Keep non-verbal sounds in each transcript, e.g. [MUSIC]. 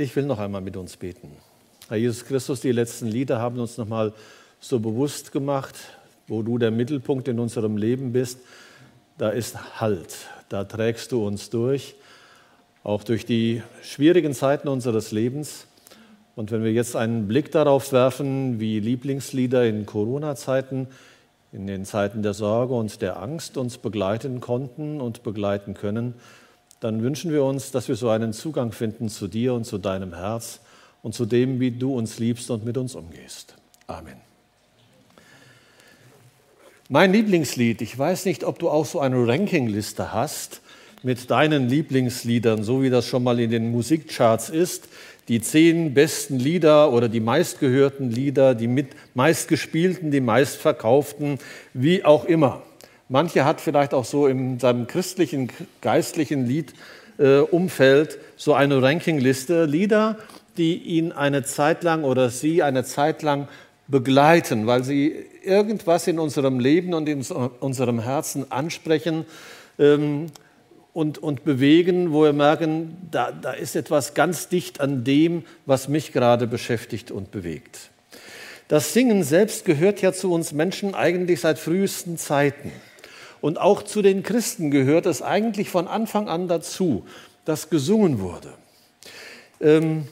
Ich will noch einmal mit uns beten. Herr Jesus Christus, die letzten Lieder haben uns noch mal so bewusst gemacht, wo du der Mittelpunkt in unserem Leben bist. Da ist Halt, da trägst du uns durch, auch durch die schwierigen Zeiten unseres Lebens. Und wenn wir jetzt einen Blick darauf werfen, wie Lieblingslieder in Corona-Zeiten, in den Zeiten der Sorge und der Angst uns begleiten konnten und begleiten können, dann wünschen wir uns, dass wir so einen Zugang finden zu dir und zu deinem Herz und zu dem, wie du uns liebst und mit uns umgehst. Amen. Mein Lieblingslied, ich weiß nicht, ob du auch so eine Rankingliste hast mit deinen Lieblingsliedern, so wie das schon mal in den Musikcharts ist. Die zehn besten Lieder oder die meistgehörten Lieder, die mit meistgespielten, die meistverkauften, wie auch immer. Manche hat vielleicht auch so in seinem christlichen, geistlichen Liedumfeld äh, so eine Rankingliste Lieder, die ihn eine Zeit lang oder sie eine Zeit lang begleiten, weil sie irgendwas in unserem Leben und in unserem Herzen ansprechen ähm, und, und bewegen, wo wir merken, da, da ist etwas ganz dicht an dem, was mich gerade beschäftigt und bewegt. Das Singen selbst gehört ja zu uns Menschen eigentlich seit frühesten Zeiten. Und auch zu den Christen gehört es eigentlich von Anfang an dazu, dass gesungen wurde. Ähm,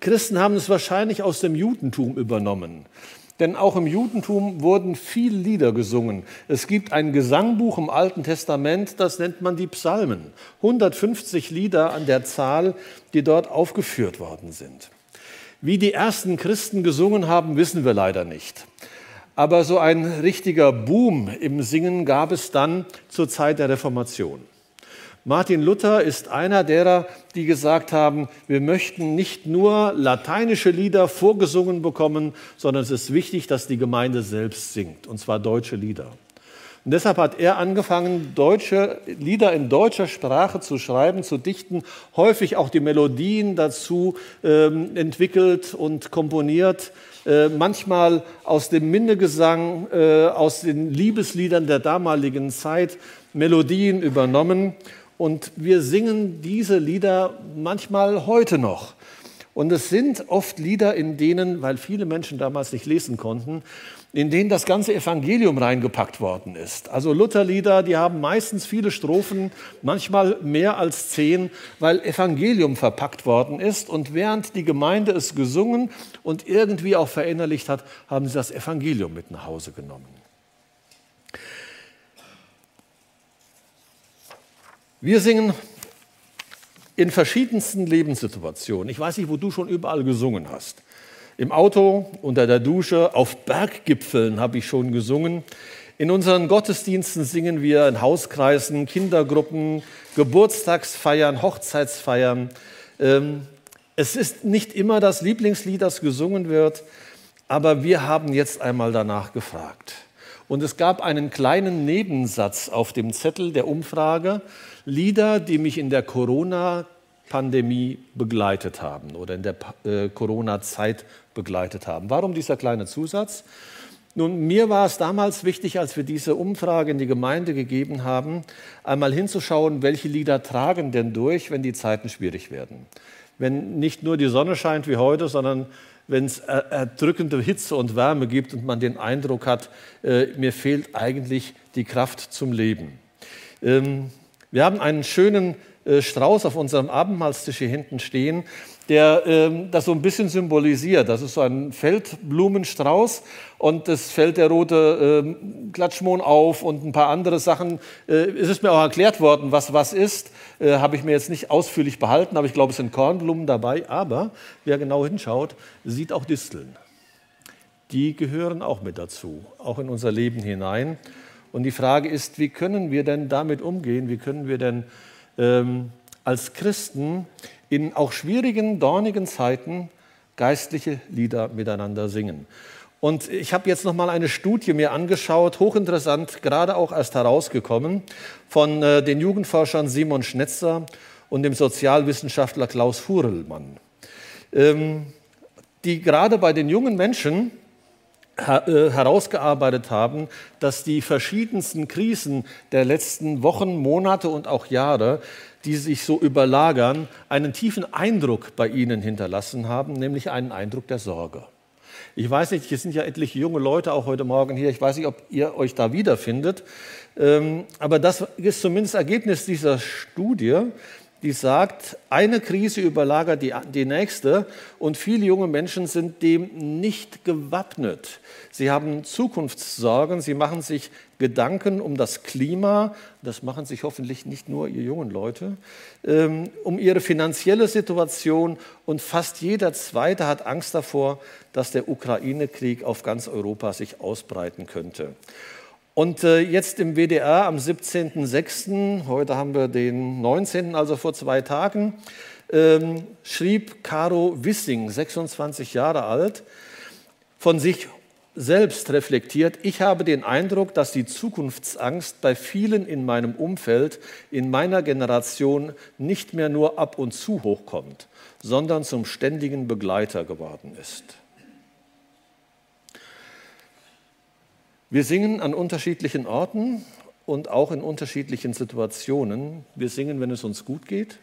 Christen haben es wahrscheinlich aus dem Judentum übernommen. Denn auch im Judentum wurden viele Lieder gesungen. Es gibt ein Gesangbuch im Alten Testament, das nennt man die Psalmen. 150 Lieder an der Zahl, die dort aufgeführt worden sind. Wie die ersten Christen gesungen haben, wissen wir leider nicht. Aber so ein richtiger Boom im Singen gab es dann zur Zeit der Reformation. Martin Luther ist einer derer, die gesagt haben, wir möchten nicht nur lateinische Lieder vorgesungen bekommen, sondern es ist wichtig, dass die Gemeinde selbst singt, und zwar deutsche Lieder. Und deshalb hat er angefangen, deutsche Lieder in deutscher Sprache zu schreiben, zu dichten, häufig auch die Melodien dazu ähm, entwickelt und komponiert äh, manchmal aus dem Minnegesang, äh, aus den Liebesliedern der damaligen Zeit Melodien übernommen. Und wir singen diese Lieder manchmal heute noch. Und es sind oft Lieder, in denen, weil viele Menschen damals nicht lesen konnten, in denen das ganze Evangelium reingepackt worden ist. Also Lutherlieder, die haben meistens viele Strophen, manchmal mehr als zehn, weil Evangelium verpackt worden ist. Und während die Gemeinde es gesungen und irgendwie auch verinnerlicht hat, haben sie das Evangelium mit nach Hause genommen. Wir singen in verschiedensten Lebenssituationen. Ich weiß nicht, wo du schon überall gesungen hast. Im Auto, unter der Dusche, auf Berggipfeln habe ich schon gesungen. In unseren Gottesdiensten singen wir in Hauskreisen, Kindergruppen, Geburtstagsfeiern, Hochzeitsfeiern. Ähm, es ist nicht immer das Lieblingslied, das gesungen wird, aber wir haben jetzt einmal danach gefragt. Und es gab einen kleinen Nebensatz auf dem Zettel der Umfrage, Lieder, die mich in der Corona Pandemie begleitet haben oder in der äh, Corona-Zeit begleitet haben. Warum dieser kleine Zusatz? Nun, mir war es damals wichtig, als wir diese Umfrage in die Gemeinde gegeben haben, einmal hinzuschauen, welche Lieder tragen denn durch, wenn die Zeiten schwierig werden. Wenn nicht nur die Sonne scheint wie heute, sondern wenn es erdrückende Hitze und Wärme gibt und man den Eindruck hat, äh, mir fehlt eigentlich die Kraft zum Leben. Ähm, wir haben einen schönen äh, Strauß auf unserem Abendmahlstisch hier hinten stehen, der ähm, das so ein bisschen symbolisiert. Das ist so ein Feldblumenstrauß und es fällt der rote ähm, Klatschmohn auf und ein paar andere Sachen. Äh, es ist mir auch erklärt worden, was was ist. Äh, Habe ich mir jetzt nicht ausführlich behalten, aber ich glaube, es sind Kornblumen dabei. Aber wer genau hinschaut, sieht auch Disteln. Die gehören auch mit dazu, auch in unser Leben hinein. Und die Frage ist, wie können wir denn damit umgehen? Wie können wir denn ähm, als Christen in auch schwierigen, dornigen Zeiten geistliche Lieder miteinander singen. Und ich habe jetzt noch mal eine Studie mir angeschaut, hochinteressant, gerade auch erst herausgekommen, von äh, den Jugendforschern Simon Schnetzer und dem Sozialwissenschaftler Klaus Furelmann, ähm, die gerade bei den jungen Menschen äh, herausgearbeitet haben, dass die verschiedensten Krisen der letzten Wochen, Monate und auch Jahre, die sich so überlagern, einen tiefen Eindruck bei ihnen hinterlassen haben, nämlich einen Eindruck der Sorge. Ich weiß nicht, hier sind ja etliche junge Leute auch heute Morgen hier. Ich weiß nicht, ob ihr euch da wiederfindet. Ähm, aber das ist zumindest Ergebnis dieser Studie, die sagt, eine Krise überlagert die, die nächste und viele junge Menschen sind dem nicht gewappnet. Sie haben Zukunftssorgen, sie machen sich Gedanken um das Klima, das machen sich hoffentlich nicht nur ihr jungen Leute, ähm, um ihre finanzielle Situation und fast jeder Zweite hat Angst davor, dass der Ukraine-Krieg auf ganz Europa sich ausbreiten könnte. Und äh, jetzt im WDR am 17.06., heute haben wir den 19., also vor zwei Tagen, ähm, schrieb Caro Wissing, 26 Jahre alt, von sich selbst reflektiert, ich habe den Eindruck, dass die Zukunftsangst bei vielen in meinem Umfeld, in meiner Generation nicht mehr nur ab und zu hochkommt, sondern zum ständigen Begleiter geworden ist. Wir singen an unterschiedlichen Orten und auch in unterschiedlichen Situationen. Wir singen, wenn es uns gut geht,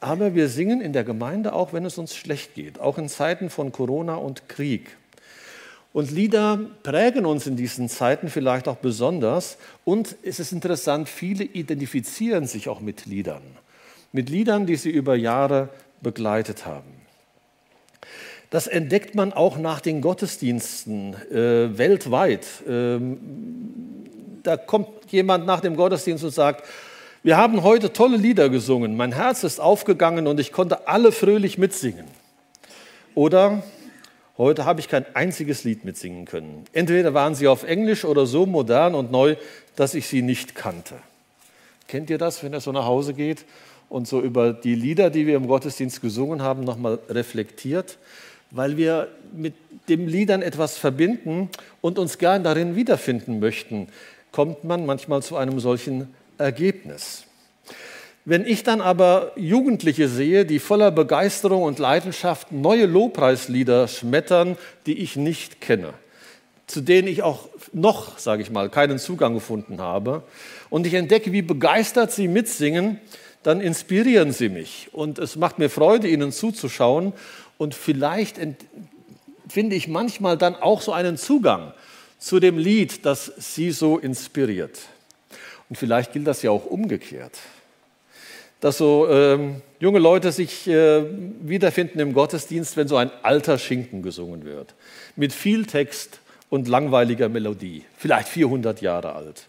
aber wir singen in der Gemeinde auch, wenn es uns schlecht geht, auch in Zeiten von Corona und Krieg. Und Lieder prägen uns in diesen Zeiten vielleicht auch besonders. Und es ist interessant, viele identifizieren sich auch mit Liedern. Mit Liedern, die sie über Jahre begleitet haben. Das entdeckt man auch nach den Gottesdiensten äh, weltweit. Ähm, da kommt jemand nach dem Gottesdienst und sagt, wir haben heute tolle Lieder gesungen, mein Herz ist aufgegangen und ich konnte alle fröhlich mitsingen. Oder heute habe ich kein einziges Lied mitsingen können. Entweder waren sie auf Englisch oder so modern und neu, dass ich sie nicht kannte. Kennt ihr das, wenn ihr so nach Hause geht und so über die Lieder, die wir im Gottesdienst gesungen haben, nochmal reflektiert? weil wir mit den Liedern etwas verbinden und uns gern darin wiederfinden möchten, kommt man manchmal zu einem solchen Ergebnis. Wenn ich dann aber Jugendliche sehe, die voller Begeisterung und Leidenschaft neue Lobpreislieder schmettern, die ich nicht kenne, zu denen ich auch noch, sage ich mal, keinen Zugang gefunden habe, und ich entdecke, wie begeistert sie mitsingen, dann inspirieren sie mich. Und es macht mir Freude, ihnen zuzuschauen. Und vielleicht finde ich manchmal dann auch so einen Zugang zu dem Lied, das sie so inspiriert. Und vielleicht gilt das ja auch umgekehrt, dass so ähm, junge Leute sich äh, wiederfinden im Gottesdienst, wenn so ein alter Schinken gesungen wird, mit viel Text und langweiliger Melodie, vielleicht 400 Jahre alt.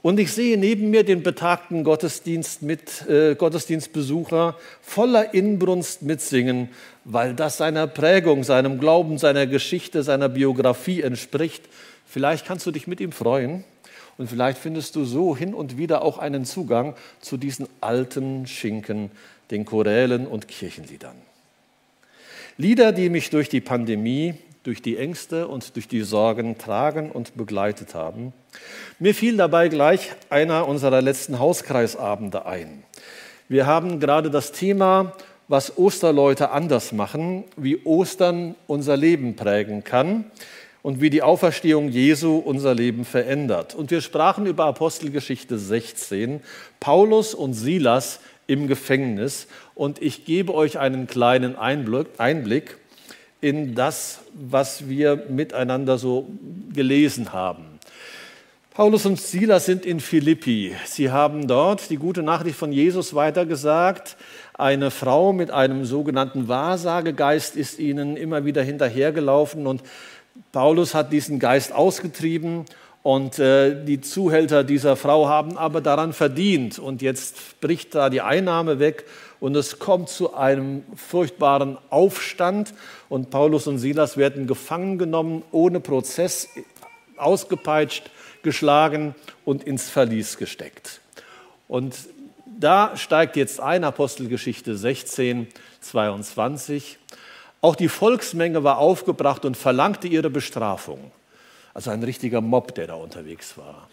Und ich sehe neben mir den betagten Gottesdienst mit, äh, Gottesdienstbesucher voller Inbrunst mitsingen, weil das seiner Prägung, seinem Glauben, seiner Geschichte, seiner Biografie entspricht. Vielleicht kannst du dich mit ihm freuen und vielleicht findest du so hin und wieder auch einen Zugang zu diesen alten Schinken, den Chorälen und Kirchenliedern. Lieder, die mich durch die Pandemie durch die Ängste und durch die Sorgen tragen und begleitet haben. Mir fiel dabei gleich einer unserer letzten Hauskreisabende ein. Wir haben gerade das Thema, was Osterleute anders machen, wie Ostern unser Leben prägen kann und wie die Auferstehung Jesu unser Leben verändert. Und wir sprachen über Apostelgeschichte 16, Paulus und Silas im Gefängnis. Und ich gebe euch einen kleinen Einblick in das, was wir miteinander so gelesen haben. Paulus und Silas sind in Philippi. Sie haben dort die gute Nachricht von Jesus weitergesagt. Eine Frau mit einem sogenannten Wahrsagegeist ist ihnen immer wieder hinterhergelaufen und Paulus hat diesen Geist ausgetrieben und äh, die Zuhälter dieser Frau haben aber daran verdient und jetzt bricht da die Einnahme weg und es kommt zu einem furchtbaren Aufstand und Paulus und Silas werden gefangen genommen, ohne Prozess ausgepeitscht, geschlagen und ins Verlies gesteckt. Und da steigt jetzt ein, Apostelgeschichte 16, 22. Auch die Volksmenge war aufgebracht und verlangte ihre Bestrafung. Also ein richtiger Mob, der da unterwegs war.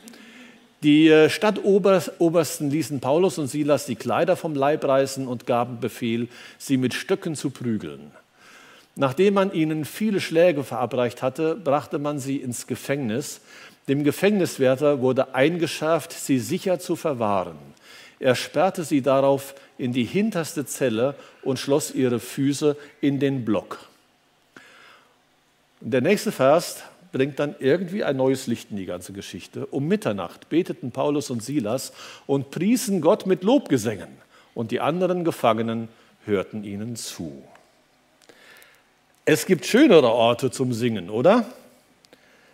Die äh, Stadtobersten ließen Paulus und Silas die Kleider vom Leib reißen und gaben Befehl, sie mit Stöcken zu prügeln. Nachdem man ihnen viele Schläge verabreicht hatte, brachte man sie ins Gefängnis. Dem Gefängniswärter wurde eingeschärft, sie sicher zu verwahren. Er sperrte sie darauf in die hinterste Zelle und schloss ihre Füße in den Block. Der nächste Vers bringt dann irgendwie ein neues Licht in die ganze Geschichte. Um Mitternacht beteten Paulus und Silas und priesen Gott mit Lobgesängen, und die anderen Gefangenen hörten ihnen zu. Es gibt schönere Orte zum Singen, oder?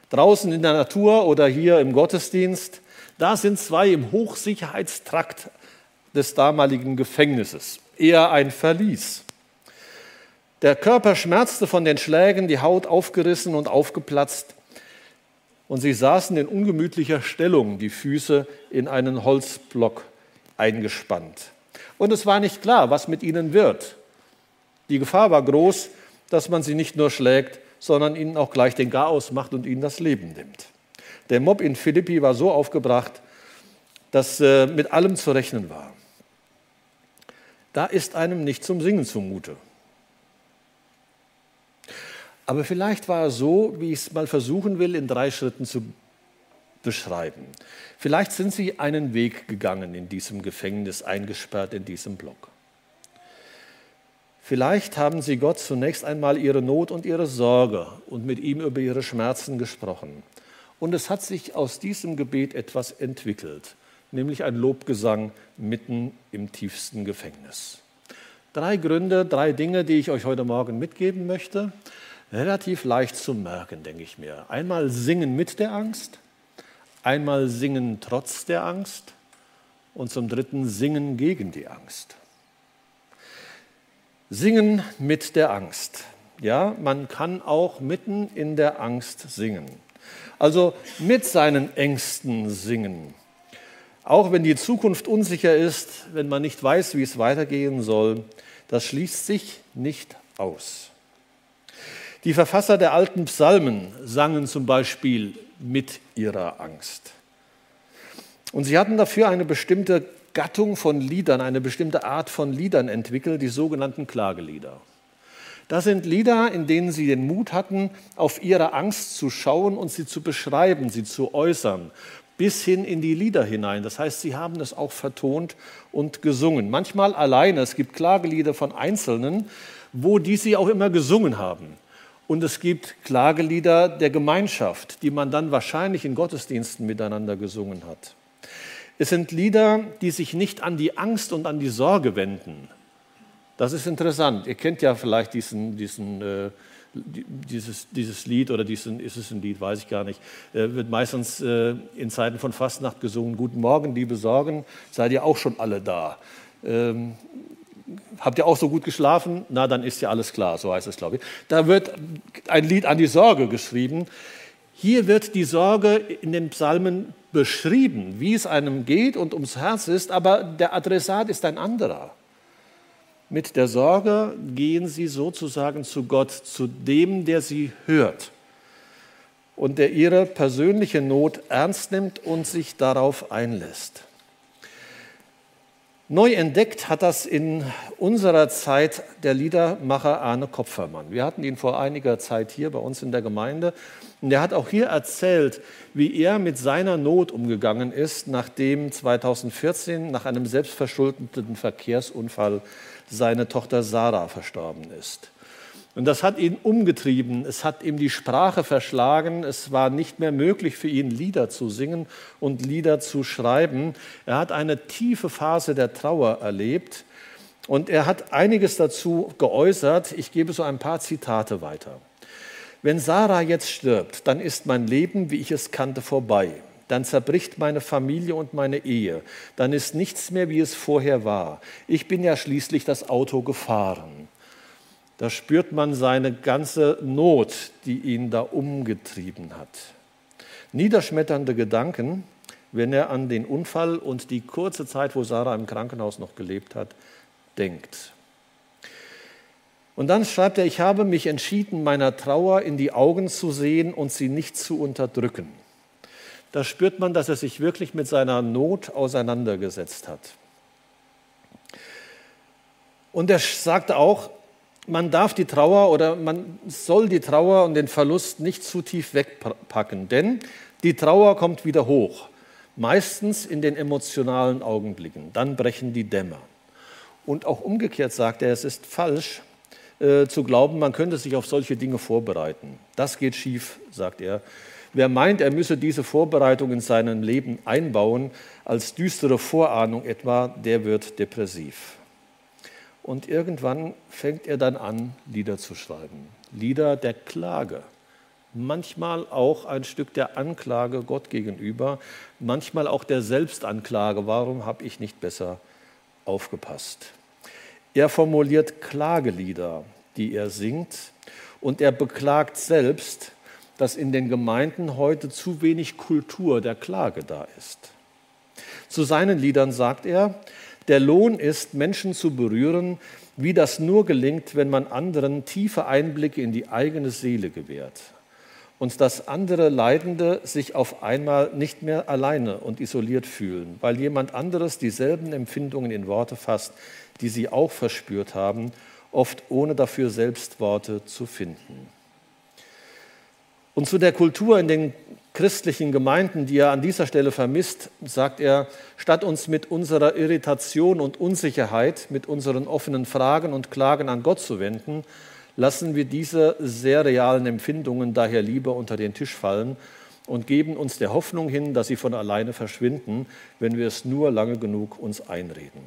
Draußen in der Natur oder hier im Gottesdienst, da sind zwei im Hochsicherheitstrakt des damaligen Gefängnisses, eher ein Verlies. Der Körper schmerzte von den Schlägen, die Haut aufgerissen und aufgeplatzt. Und sie saßen in ungemütlicher Stellung, die Füße in einen Holzblock eingespannt. Und es war nicht klar, was mit ihnen wird. Die Gefahr war groß, dass man sie nicht nur schlägt, sondern ihnen auch gleich den Garaus macht und ihnen das Leben nimmt. Der Mob in Philippi war so aufgebracht, dass äh, mit allem zu rechnen war. Da ist einem nicht zum Singen zumute. Aber vielleicht war er so, wie ich es mal versuchen will, in drei Schritten zu beschreiben. Vielleicht sind Sie einen Weg gegangen in diesem Gefängnis, eingesperrt in diesem Block. Vielleicht haben Sie Gott zunächst einmal Ihre Not und Ihre Sorge und mit ihm über Ihre Schmerzen gesprochen. Und es hat sich aus diesem Gebet etwas entwickelt, nämlich ein Lobgesang mitten im tiefsten Gefängnis. Drei Gründe, drei Dinge, die ich euch heute Morgen mitgeben möchte relativ leicht zu merken, denke ich mir. Einmal singen mit der Angst, einmal singen trotz der Angst und zum dritten singen gegen die Angst. Singen mit der Angst. Ja, man kann auch mitten in der Angst singen. Also mit seinen Ängsten singen. Auch wenn die Zukunft unsicher ist, wenn man nicht weiß, wie es weitergehen soll, das schließt sich nicht aus. Die Verfasser der alten Psalmen sangen zum Beispiel mit ihrer Angst. Und sie hatten dafür eine bestimmte Gattung von Liedern, eine bestimmte Art von Liedern entwickelt, die sogenannten Klagelieder. Das sind Lieder, in denen sie den Mut hatten, auf ihre Angst zu schauen und sie zu beschreiben, sie zu äußern, bis hin in die Lieder hinein. Das heißt, sie haben es auch vertont und gesungen. Manchmal alleine. Es gibt Klagelieder von Einzelnen, wo die sie auch immer gesungen haben. Und es gibt Klagelieder der Gemeinschaft, die man dann wahrscheinlich in Gottesdiensten miteinander gesungen hat. Es sind Lieder, die sich nicht an die Angst und an die Sorge wenden. Das ist interessant. Ihr kennt ja vielleicht diesen, diesen, äh, dieses, dieses Lied oder diesen, ist es ein Lied, weiß ich gar nicht, äh, wird meistens äh, in Zeiten von Fastnacht gesungen. Guten Morgen, liebe Sorgen, seid ihr auch schon alle da. Ähm, habt ihr auch so gut geschlafen? Na, dann ist ja alles klar, so heißt es, glaube ich. Da wird ein Lied an die Sorge geschrieben. Hier wird die Sorge in den Psalmen beschrieben, wie es einem geht und ums Herz ist, aber der Adressat ist ein anderer. Mit der Sorge gehen sie sozusagen zu Gott, zu dem, der sie hört und der ihre persönliche Not ernst nimmt und sich darauf einlässt. Neu entdeckt hat das in unserer Zeit der Liedermacher Arne Kopfermann. Wir hatten ihn vor einiger Zeit hier bei uns in der Gemeinde und er hat auch hier erzählt, wie er mit seiner Not umgegangen ist, nachdem 2014 nach einem selbstverschuldeten Verkehrsunfall seine Tochter Sarah verstorben ist. Und das hat ihn umgetrieben, es hat ihm die Sprache verschlagen, es war nicht mehr möglich für ihn, Lieder zu singen und Lieder zu schreiben. Er hat eine tiefe Phase der Trauer erlebt und er hat einiges dazu geäußert. Ich gebe so ein paar Zitate weiter. Wenn Sarah jetzt stirbt, dann ist mein Leben, wie ich es kannte, vorbei. Dann zerbricht meine Familie und meine Ehe. Dann ist nichts mehr, wie es vorher war. Ich bin ja schließlich das Auto gefahren. Da spürt man seine ganze Not, die ihn da umgetrieben hat. Niederschmetternde Gedanken, wenn er an den Unfall und die kurze Zeit, wo Sarah im Krankenhaus noch gelebt hat, denkt. Und dann schreibt er, ich habe mich entschieden, meiner Trauer in die Augen zu sehen und sie nicht zu unterdrücken. Da spürt man, dass er sich wirklich mit seiner Not auseinandergesetzt hat. Und er sagt auch, man darf die Trauer oder man soll die Trauer und den Verlust nicht zu tief wegpacken, denn die Trauer kommt wieder hoch, meistens in den emotionalen Augenblicken. Dann brechen die Dämmer. Und auch umgekehrt sagt er, es ist falsch äh, zu glauben, man könnte sich auf solche Dinge vorbereiten. Das geht schief, sagt er. Wer meint, er müsse diese Vorbereitung in seinem Leben einbauen, als düstere Vorahnung etwa, der wird depressiv. Und irgendwann fängt er dann an, Lieder zu schreiben. Lieder der Klage. Manchmal auch ein Stück der Anklage Gott gegenüber, manchmal auch der Selbstanklage. Warum habe ich nicht besser aufgepasst? Er formuliert Klagelieder, die er singt, und er beklagt selbst, dass in den Gemeinden heute zu wenig Kultur der Klage da ist. Zu seinen Liedern sagt er, der Lohn ist, Menschen zu berühren, wie das nur gelingt, wenn man anderen tiefe Einblicke in die eigene Seele gewährt. Und dass andere Leidende sich auf einmal nicht mehr alleine und isoliert fühlen, weil jemand anderes dieselben Empfindungen in Worte fasst, die sie auch verspürt haben, oft ohne dafür selbst Worte zu finden. Und zu der Kultur in den christlichen Gemeinden, die er an dieser Stelle vermisst, sagt er, statt uns mit unserer Irritation und Unsicherheit, mit unseren offenen Fragen und Klagen an Gott zu wenden, lassen wir diese sehr realen Empfindungen daher lieber unter den Tisch fallen und geben uns der Hoffnung hin, dass sie von alleine verschwinden, wenn wir es nur lange genug uns einreden.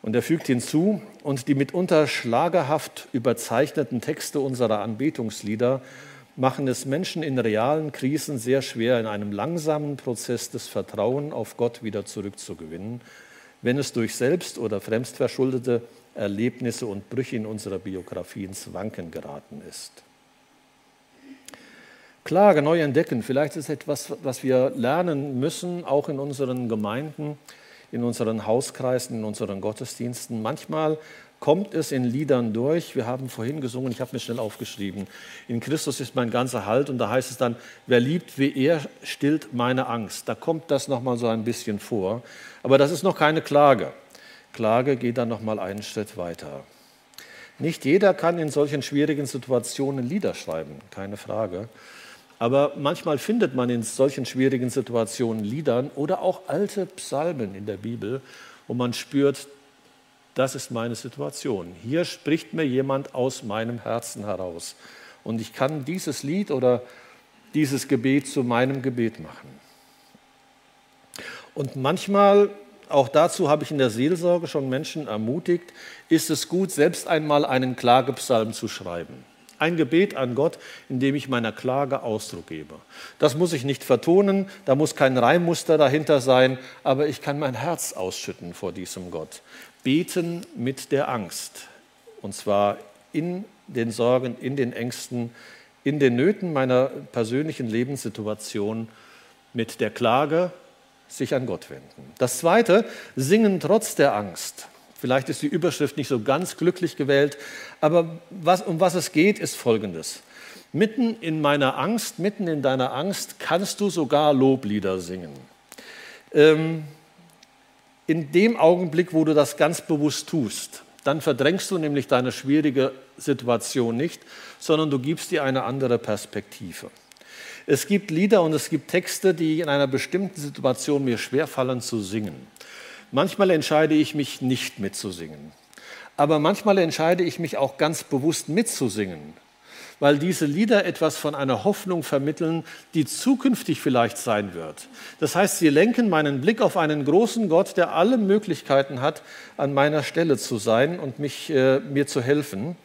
Und er fügt hinzu, und die mitunter schlagerhaft überzeichneten Texte unserer Anbetungslieder machen es Menschen in realen Krisen sehr schwer, in einem langsamen Prozess des Vertrauen auf Gott wieder zurückzugewinnen, wenn es durch selbst- oder fremdverschuldete Erlebnisse und Brüche in unserer Biografie ins Wanken geraten ist. Klage neu entdecken, vielleicht ist etwas, was wir lernen müssen, auch in unseren Gemeinden in unseren Hauskreisen, in unseren Gottesdiensten. Manchmal kommt es in Liedern durch. Wir haben vorhin gesungen, ich habe mir schnell aufgeschrieben, in Christus ist mein ganzer Halt und da heißt es dann, wer liebt wie er, stillt meine Angst. Da kommt das nochmal so ein bisschen vor. Aber das ist noch keine Klage. Klage geht dann nochmal einen Schritt weiter. Nicht jeder kann in solchen schwierigen Situationen Lieder schreiben, keine Frage. Aber manchmal findet man in solchen schwierigen Situationen Liedern oder auch alte Psalmen in der Bibel, wo man spürt, das ist meine Situation. Hier spricht mir jemand aus meinem Herzen heraus. Und ich kann dieses Lied oder dieses Gebet zu meinem Gebet machen. Und manchmal, auch dazu habe ich in der Seelsorge schon Menschen ermutigt, ist es gut, selbst einmal einen Klagepsalm zu schreiben. Ein Gebet an Gott, in dem ich meiner Klage Ausdruck gebe. Das muss ich nicht vertonen, da muss kein Reimmuster dahinter sein, aber ich kann mein Herz ausschütten vor diesem Gott. Beten mit der Angst. Und zwar in den Sorgen, in den Ängsten, in den Nöten meiner persönlichen Lebenssituation mit der Klage sich an Gott wenden. Das Zweite, singen trotz der Angst. Vielleicht ist die Überschrift nicht so ganz glücklich gewählt, aber was, um was es geht, ist Folgendes. Mitten in meiner Angst, mitten in deiner Angst kannst du sogar Loblieder singen. Ähm, in dem Augenblick, wo du das ganz bewusst tust, dann verdrängst du nämlich deine schwierige Situation nicht, sondern du gibst dir eine andere Perspektive. Es gibt Lieder und es gibt Texte, die in einer bestimmten Situation mir schwerfallen zu singen. Manchmal entscheide ich mich nicht mitzusingen. Aber manchmal entscheide ich mich auch ganz bewusst mitzusingen, weil diese Lieder etwas von einer Hoffnung vermitteln, die zukünftig vielleicht sein wird. Das heißt, sie lenken meinen Blick auf einen großen Gott, der alle Möglichkeiten hat, an meiner Stelle zu sein und mich, äh, mir zu helfen.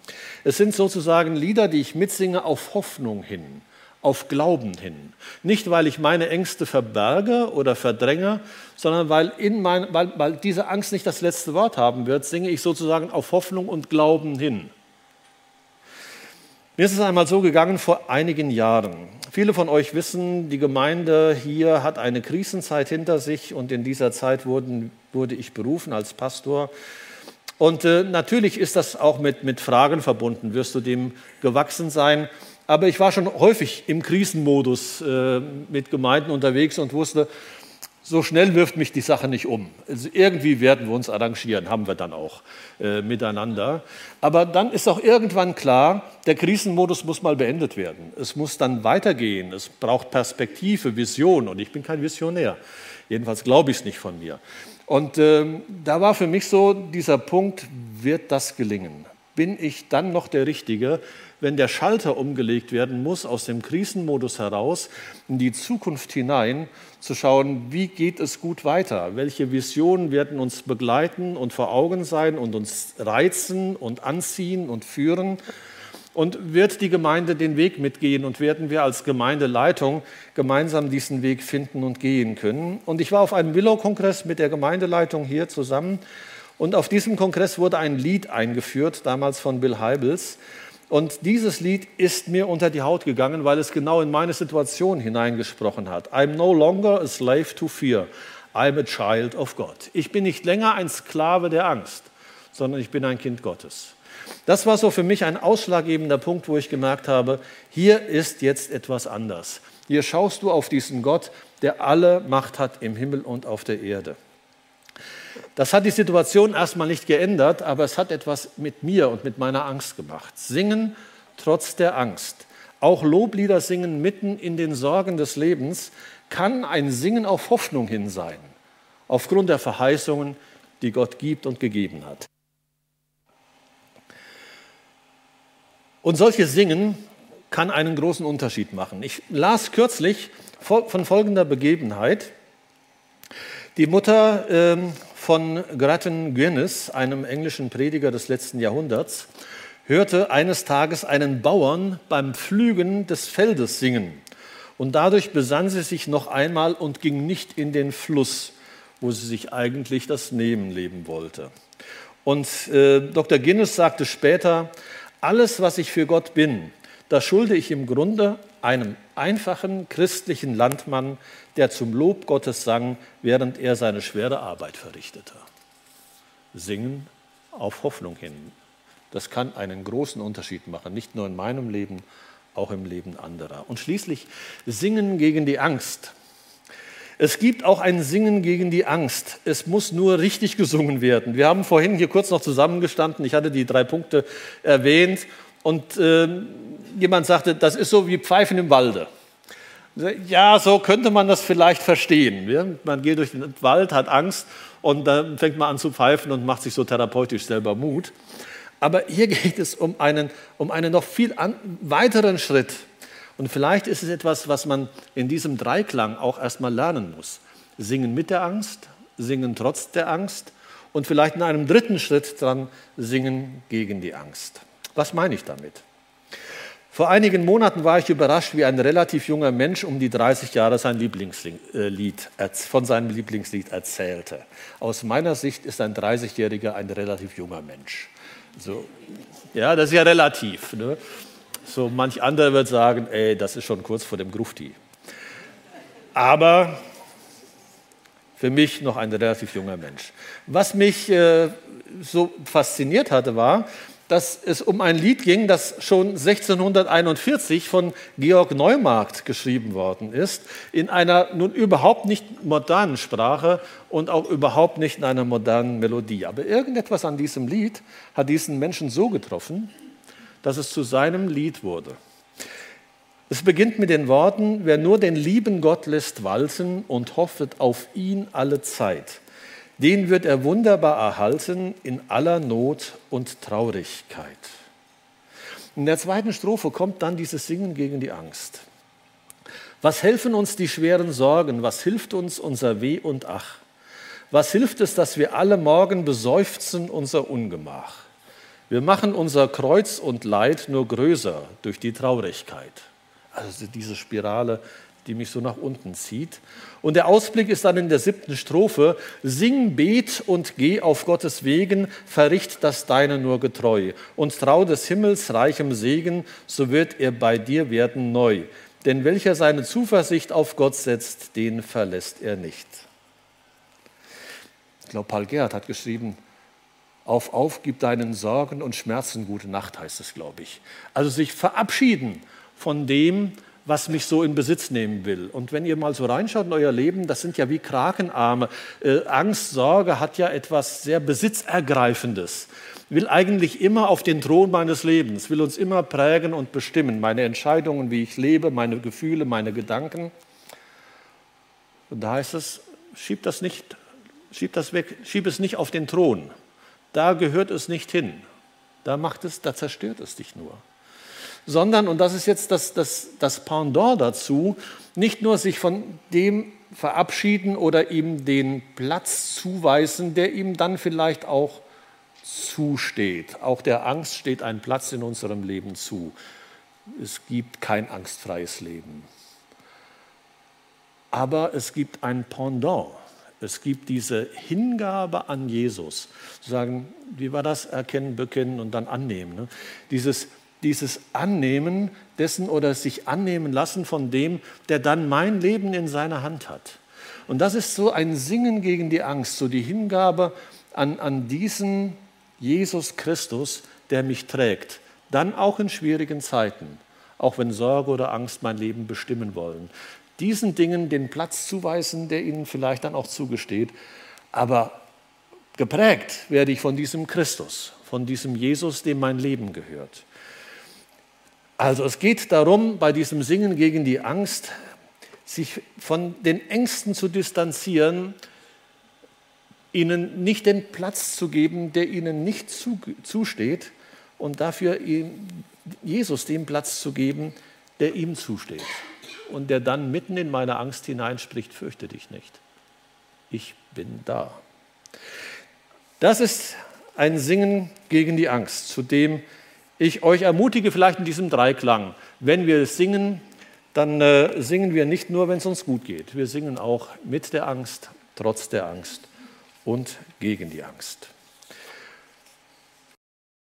Es sind sozusagen Lieder, die ich mitsinge auf Hoffnung hin auf Glauben hin. Nicht, weil ich meine Ängste verberge oder verdränge, sondern weil, in mein, weil, weil diese Angst nicht das letzte Wort haben wird, singe ich sozusagen auf Hoffnung und Glauben hin. Mir ist es einmal so gegangen vor einigen Jahren. Viele von euch wissen, die Gemeinde hier hat eine Krisenzeit hinter sich und in dieser Zeit wurden, wurde ich berufen als Pastor. Und äh, natürlich ist das auch mit, mit Fragen verbunden. Wirst du dem gewachsen sein? Aber ich war schon häufig im Krisenmodus äh, mit Gemeinden unterwegs und wusste, so schnell wirft mich die Sache nicht um. Also irgendwie werden wir uns arrangieren, haben wir dann auch äh, miteinander. Aber dann ist auch irgendwann klar, der Krisenmodus muss mal beendet werden. Es muss dann weitergehen. Es braucht Perspektive, Vision. Und ich bin kein Visionär. Jedenfalls glaube ich es nicht von mir. Und ähm, da war für mich so dieser Punkt, wird das gelingen? Bin ich dann noch der Richtige, wenn der Schalter umgelegt werden muss, aus dem Krisenmodus heraus in die Zukunft hinein, zu schauen, wie geht es gut weiter? Welche Visionen werden uns begleiten und vor Augen sein und uns reizen und anziehen und führen? Und wird die Gemeinde den Weg mitgehen und werden wir als Gemeindeleitung gemeinsam diesen Weg finden und gehen können? Und ich war auf einem Willow-Kongress mit der Gemeindeleitung hier zusammen. Und auf diesem Kongress wurde ein Lied eingeführt, damals von Bill Heibels. Und dieses Lied ist mir unter die Haut gegangen, weil es genau in meine Situation hineingesprochen hat. I'm no longer a slave to fear. I'm a child of God. Ich bin nicht länger ein Sklave der Angst, sondern ich bin ein Kind Gottes. Das war so für mich ein ausschlaggebender Punkt, wo ich gemerkt habe, hier ist jetzt etwas anders. Hier schaust du auf diesen Gott, der alle Macht hat im Himmel und auf der Erde. Das hat die Situation erstmal nicht geändert, aber es hat etwas mit mir und mit meiner Angst gemacht. Singen trotz der Angst. Auch Loblieder singen mitten in den Sorgen des Lebens kann ein Singen auf Hoffnung hin sein, aufgrund der Verheißungen, die Gott gibt und gegeben hat. Und solches Singen kann einen großen Unterschied machen. Ich las kürzlich von folgender Begebenheit. Die Mutter ähm, von Grattan Guinness, einem englischen Prediger des letzten Jahrhunderts, hörte eines Tages einen Bauern beim Pflügen des Feldes singen. Und dadurch besann sie sich noch einmal und ging nicht in den Fluss, wo sie sich eigentlich das Nebenleben wollte. Und äh, Dr. Guinness sagte später, alles, was ich für Gott bin, das schulde ich im Grunde einem einfachen christlichen Landmann, der zum Lob Gottes sang, während er seine schwere Arbeit verrichtete. Singen auf Hoffnung hin. Das kann einen großen Unterschied machen, nicht nur in meinem Leben, auch im Leben anderer. Und schließlich Singen gegen die Angst. Es gibt auch ein Singen gegen die Angst. Es muss nur richtig gesungen werden. Wir haben vorhin hier kurz noch zusammengestanden. Ich hatte die drei Punkte erwähnt. Und äh, jemand sagte, das ist so wie Pfeifen im Walde. Ja, so könnte man das vielleicht verstehen. Man geht durch den Wald, hat Angst und dann fängt man an zu pfeifen und macht sich so therapeutisch selber Mut. Aber hier [LAUGHS] geht es um einen, um einen noch viel weiteren Schritt. Und vielleicht ist es etwas, was man in diesem Dreiklang auch erstmal lernen muss. Singen mit der Angst, singen trotz der Angst und vielleicht in einem dritten Schritt dran singen gegen die Angst. Was meine ich damit? Vor einigen Monaten war ich überrascht, wie ein relativ junger Mensch um die 30 Jahre sein Lieblingslied, von seinem Lieblingslied erzählte. Aus meiner Sicht ist ein 30-Jähriger ein relativ junger Mensch. So, ja, das ist ja relativ. Ne? So manch anderer wird sagen, ey, das ist schon kurz vor dem Grufti. Aber für mich noch ein relativ junger Mensch. Was mich äh, so fasziniert hatte, war, dass es um ein Lied ging, das schon 1641 von Georg Neumarkt geschrieben worden ist, in einer nun überhaupt nicht modernen Sprache und auch überhaupt nicht in einer modernen Melodie. Aber irgendetwas an diesem Lied hat diesen Menschen so getroffen, dass es zu seinem Lied wurde. Es beginnt mit den Worten, wer nur den lieben Gott lässt walten und hoffet auf ihn alle Zeit den wird er wunderbar erhalten in aller Not und Traurigkeit. In der zweiten Strophe kommt dann dieses Singen gegen die Angst. Was helfen uns die schweren Sorgen? Was hilft uns unser Weh und Ach? Was hilft es, dass wir alle Morgen beseufzen unser Ungemach? Wir machen unser Kreuz und Leid nur größer durch die Traurigkeit. Also diese Spirale die mich so nach unten zieht. Und der Ausblick ist dann in der siebten Strophe, sing, bet und geh auf Gottes Wegen, verricht das Deine nur getreu und trau des Himmels reichem Segen, so wird er bei dir werden neu. Denn welcher seine Zuversicht auf Gott setzt, den verlässt er nicht. Ich glaube, Paul Gerhard hat geschrieben, auf, auf, gib deinen Sorgen und Schmerzen gute Nacht, heißt es, glaube ich. Also sich verabschieden von dem, was mich so in Besitz nehmen will. Und wenn ihr mal so reinschaut in euer Leben, das sind ja wie Krakenarme. Äh, Angst, Sorge hat ja etwas sehr Besitzergreifendes. Will eigentlich immer auf den Thron meines Lebens, will uns immer prägen und bestimmen. Meine Entscheidungen, wie ich lebe, meine Gefühle, meine Gedanken. Und da heißt es, schieb das nicht, schieb das weg, schieb es nicht auf den Thron. Da gehört es nicht hin. Da macht es, da zerstört es dich nur sondern, und das ist jetzt das, das, das Pendant dazu, nicht nur sich von dem verabschieden oder ihm den Platz zuweisen, der ihm dann vielleicht auch zusteht. Auch der Angst steht ein Platz in unserem Leben zu. Es gibt kein angstfreies Leben. Aber es gibt ein Pendant. Es gibt diese Hingabe an Jesus. Zu sagen, wie war das? Erkennen, bekennen und dann annehmen. Ne? Dieses dieses Annehmen dessen oder sich annehmen lassen von dem, der dann mein Leben in seiner Hand hat. Und das ist so ein Singen gegen die Angst, so die Hingabe an, an diesen Jesus Christus, der mich trägt, dann auch in schwierigen Zeiten, auch wenn Sorge oder Angst mein Leben bestimmen wollen. Diesen Dingen den Platz zuweisen, der ihnen vielleicht dann auch zugesteht, aber geprägt werde ich von diesem Christus, von diesem Jesus, dem mein Leben gehört. Also es geht darum, bei diesem Singen gegen die Angst, sich von den Ängsten zu distanzieren, ihnen nicht den Platz zu geben, der ihnen nicht zusteht, und dafür Jesus den Platz zu geben, der ihm zusteht. Und der dann mitten in meine Angst hineinspricht, fürchte dich nicht. Ich bin da. Das ist ein Singen gegen die Angst, zu dem ich euch ermutige vielleicht in diesem Dreiklang, wenn wir singen, dann äh, singen wir nicht nur, wenn es uns gut geht. Wir singen auch mit der Angst, trotz der Angst und gegen die Angst.